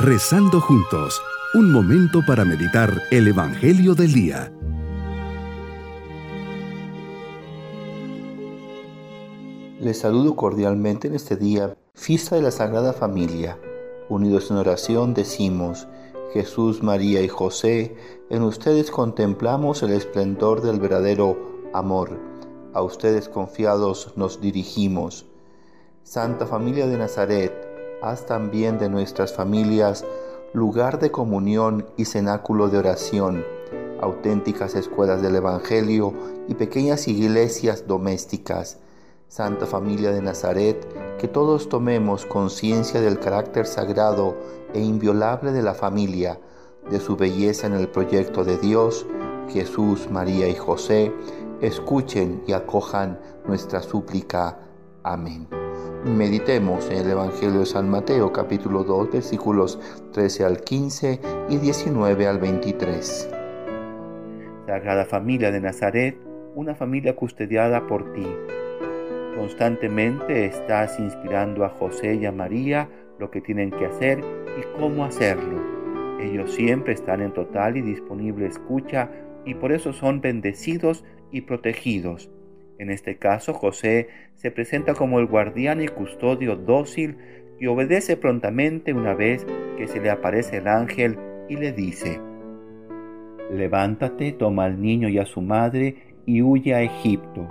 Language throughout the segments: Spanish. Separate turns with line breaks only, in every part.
Rezando juntos, un momento para meditar el Evangelio del Día.
Les saludo cordialmente en este día, fiesta de la Sagrada Familia. Unidos en oración decimos, Jesús, María y José, en ustedes contemplamos el esplendor del verdadero amor. A ustedes confiados nos dirigimos. Santa Familia de Nazaret, haz también de nuestras familias lugar de comunión y cenáculo de oración, auténticas escuelas del Evangelio y pequeñas iglesias domésticas. Santa Familia de Nazaret, que todos tomemos conciencia del carácter sagrado e inviolable de la familia, de su belleza en el proyecto de Dios, Jesús, María y José, escuchen y acojan nuestra súplica. Amén. Meditemos en el Evangelio de San Mateo capítulo 2 versículos 13 al 15 y 19 al 23.
Sagrada familia de Nazaret, una familia custodiada por ti. Constantemente estás inspirando a José y a María lo que tienen que hacer y cómo hacerlo. Ellos siempre están en total y disponible escucha y por eso son bendecidos y protegidos en este caso, José se presenta como el guardián y custodio dócil que obedece prontamente una vez que se le aparece el ángel y le dice, Levántate, toma al niño y a su madre y huye a Egipto.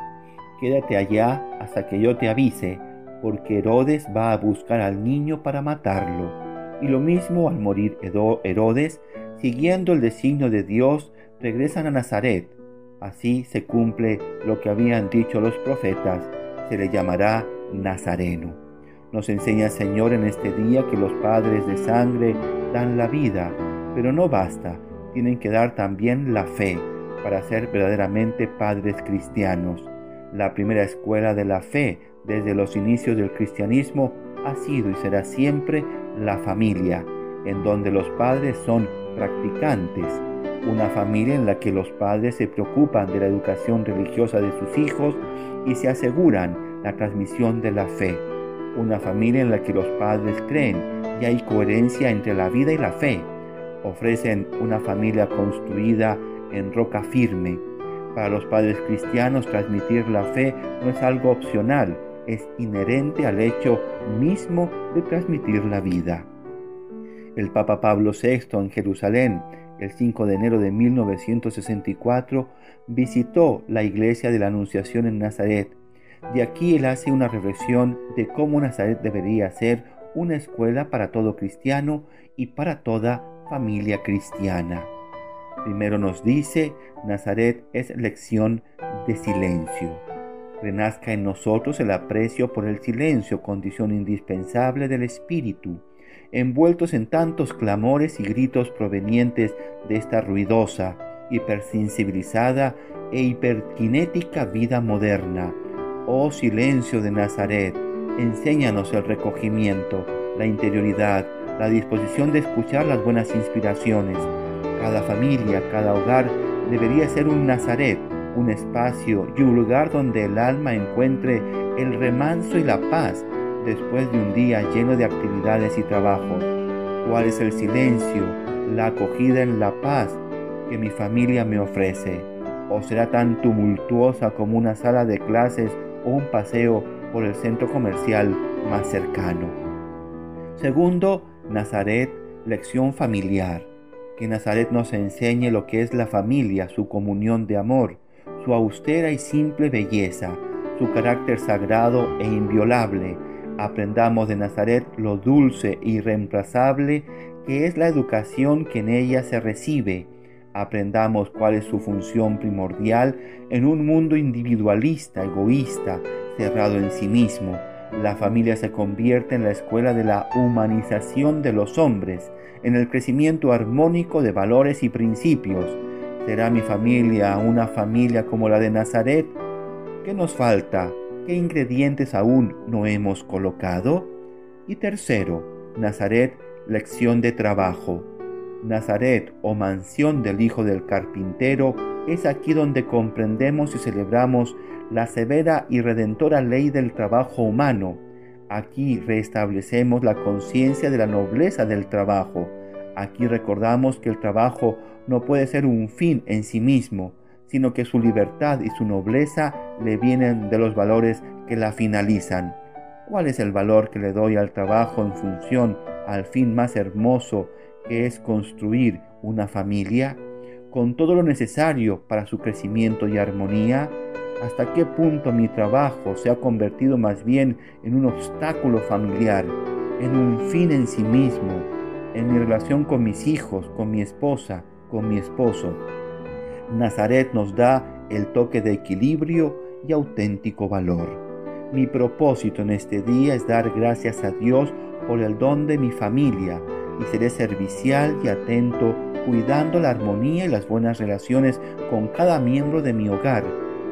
Quédate allá hasta que yo te avise, porque Herodes va a buscar al niño para matarlo. Y lo mismo al morir Herodes, siguiendo el designio de Dios, regresan a Nazaret Así se cumple lo que habían dicho los profetas, se le llamará Nazareno. Nos enseña el Señor en este día que los padres de sangre dan la vida, pero no basta, tienen que dar también la fe para ser verdaderamente padres cristianos. La primera escuela de la fe desde los inicios del cristianismo ha sido y será siempre la familia, en donde los padres son practicantes una familia en la que los padres se preocupan de la educación religiosa de sus hijos y se aseguran la transmisión de la fe. Una familia en la que los padres creen y hay coherencia entre la vida y la fe. Ofrecen una familia construida en roca firme. Para los padres cristianos transmitir la fe no es algo opcional, es inherente al hecho mismo de transmitir la vida. El Papa Pablo VI en Jerusalén el 5 de enero de 1964, visitó la iglesia de la Anunciación en Nazaret. De aquí él hace una reflexión de cómo Nazaret debería ser una escuela para todo cristiano y para toda familia cristiana. Primero nos dice, Nazaret es lección de silencio. Renazca en nosotros el aprecio por el silencio, condición indispensable del espíritu envueltos en tantos clamores y gritos provenientes de esta ruidosa, hipersensibilizada e hiperkinética vida moderna. Oh silencio de Nazaret, enséñanos el recogimiento, la interioridad, la disposición de escuchar las buenas inspiraciones. Cada familia, cada hogar debería ser un Nazaret, un espacio y un lugar donde el alma encuentre el remanso y la paz después de un día lleno de actividades y trabajo? ¿Cuál es el silencio, la acogida en la paz que mi familia me ofrece? ¿O será tan tumultuosa como una sala de clases o un paseo por el centro comercial más cercano? Segundo, Nazaret, lección familiar. Que Nazaret nos enseñe lo que es la familia, su comunión de amor, su austera y simple belleza, su carácter sagrado e inviolable, Aprendamos de Nazaret lo dulce e irreemplazable que es la educación que en ella se recibe. Aprendamos cuál es su función primordial en un mundo individualista, egoísta, cerrado en sí mismo. La familia se convierte en la escuela de la humanización de los hombres, en el crecimiento armónico de valores y principios. ¿Será mi familia una familia como la de Nazaret? ¿Qué nos falta? ¿Qué ingredientes aún no hemos colocado? Y tercero, Nazaret, lección de trabajo. Nazaret o mansión del Hijo del Carpintero es aquí donde comprendemos y celebramos la severa y redentora ley del trabajo humano. Aquí restablecemos la conciencia de la nobleza del trabajo. Aquí recordamos que el trabajo no puede ser un fin en sí mismo, sino que su libertad y su nobleza le vienen de los valores que la finalizan. ¿Cuál es el valor que le doy al trabajo en función al fin más hermoso que es construir una familia? Con todo lo necesario para su crecimiento y armonía, ¿hasta qué punto mi trabajo se ha convertido más bien en un obstáculo familiar, en un fin en sí mismo, en mi relación con mis hijos, con mi esposa, con mi esposo? Nazaret nos da el toque de equilibrio y auténtico valor. Mi propósito en este día es dar gracias a Dios por el don de mi familia y seré servicial y atento cuidando la armonía y las buenas relaciones con cada miembro de mi hogar.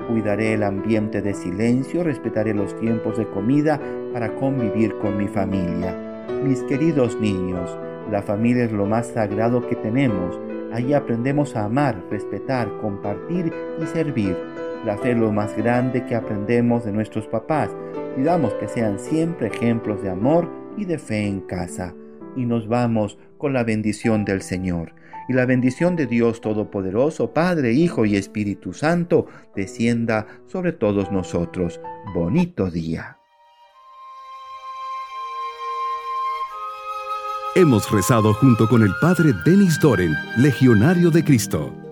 Cuidaré el ambiente de silencio, respetaré los tiempos de comida para convivir con mi familia. Mis queridos niños, la familia es lo más sagrado que tenemos Allí aprendemos a amar, respetar, compartir y servir. Es lo más grande que aprendemos de nuestros papás. Cuidamos que sean siempre ejemplos de amor y de fe en casa. Y nos vamos con la bendición del Señor. Y la bendición de Dios Todopoderoso, Padre, Hijo y Espíritu Santo, descienda sobre todos nosotros. Bonito día.
Hemos rezado junto con el Padre Denis Doren, Legionario de Cristo.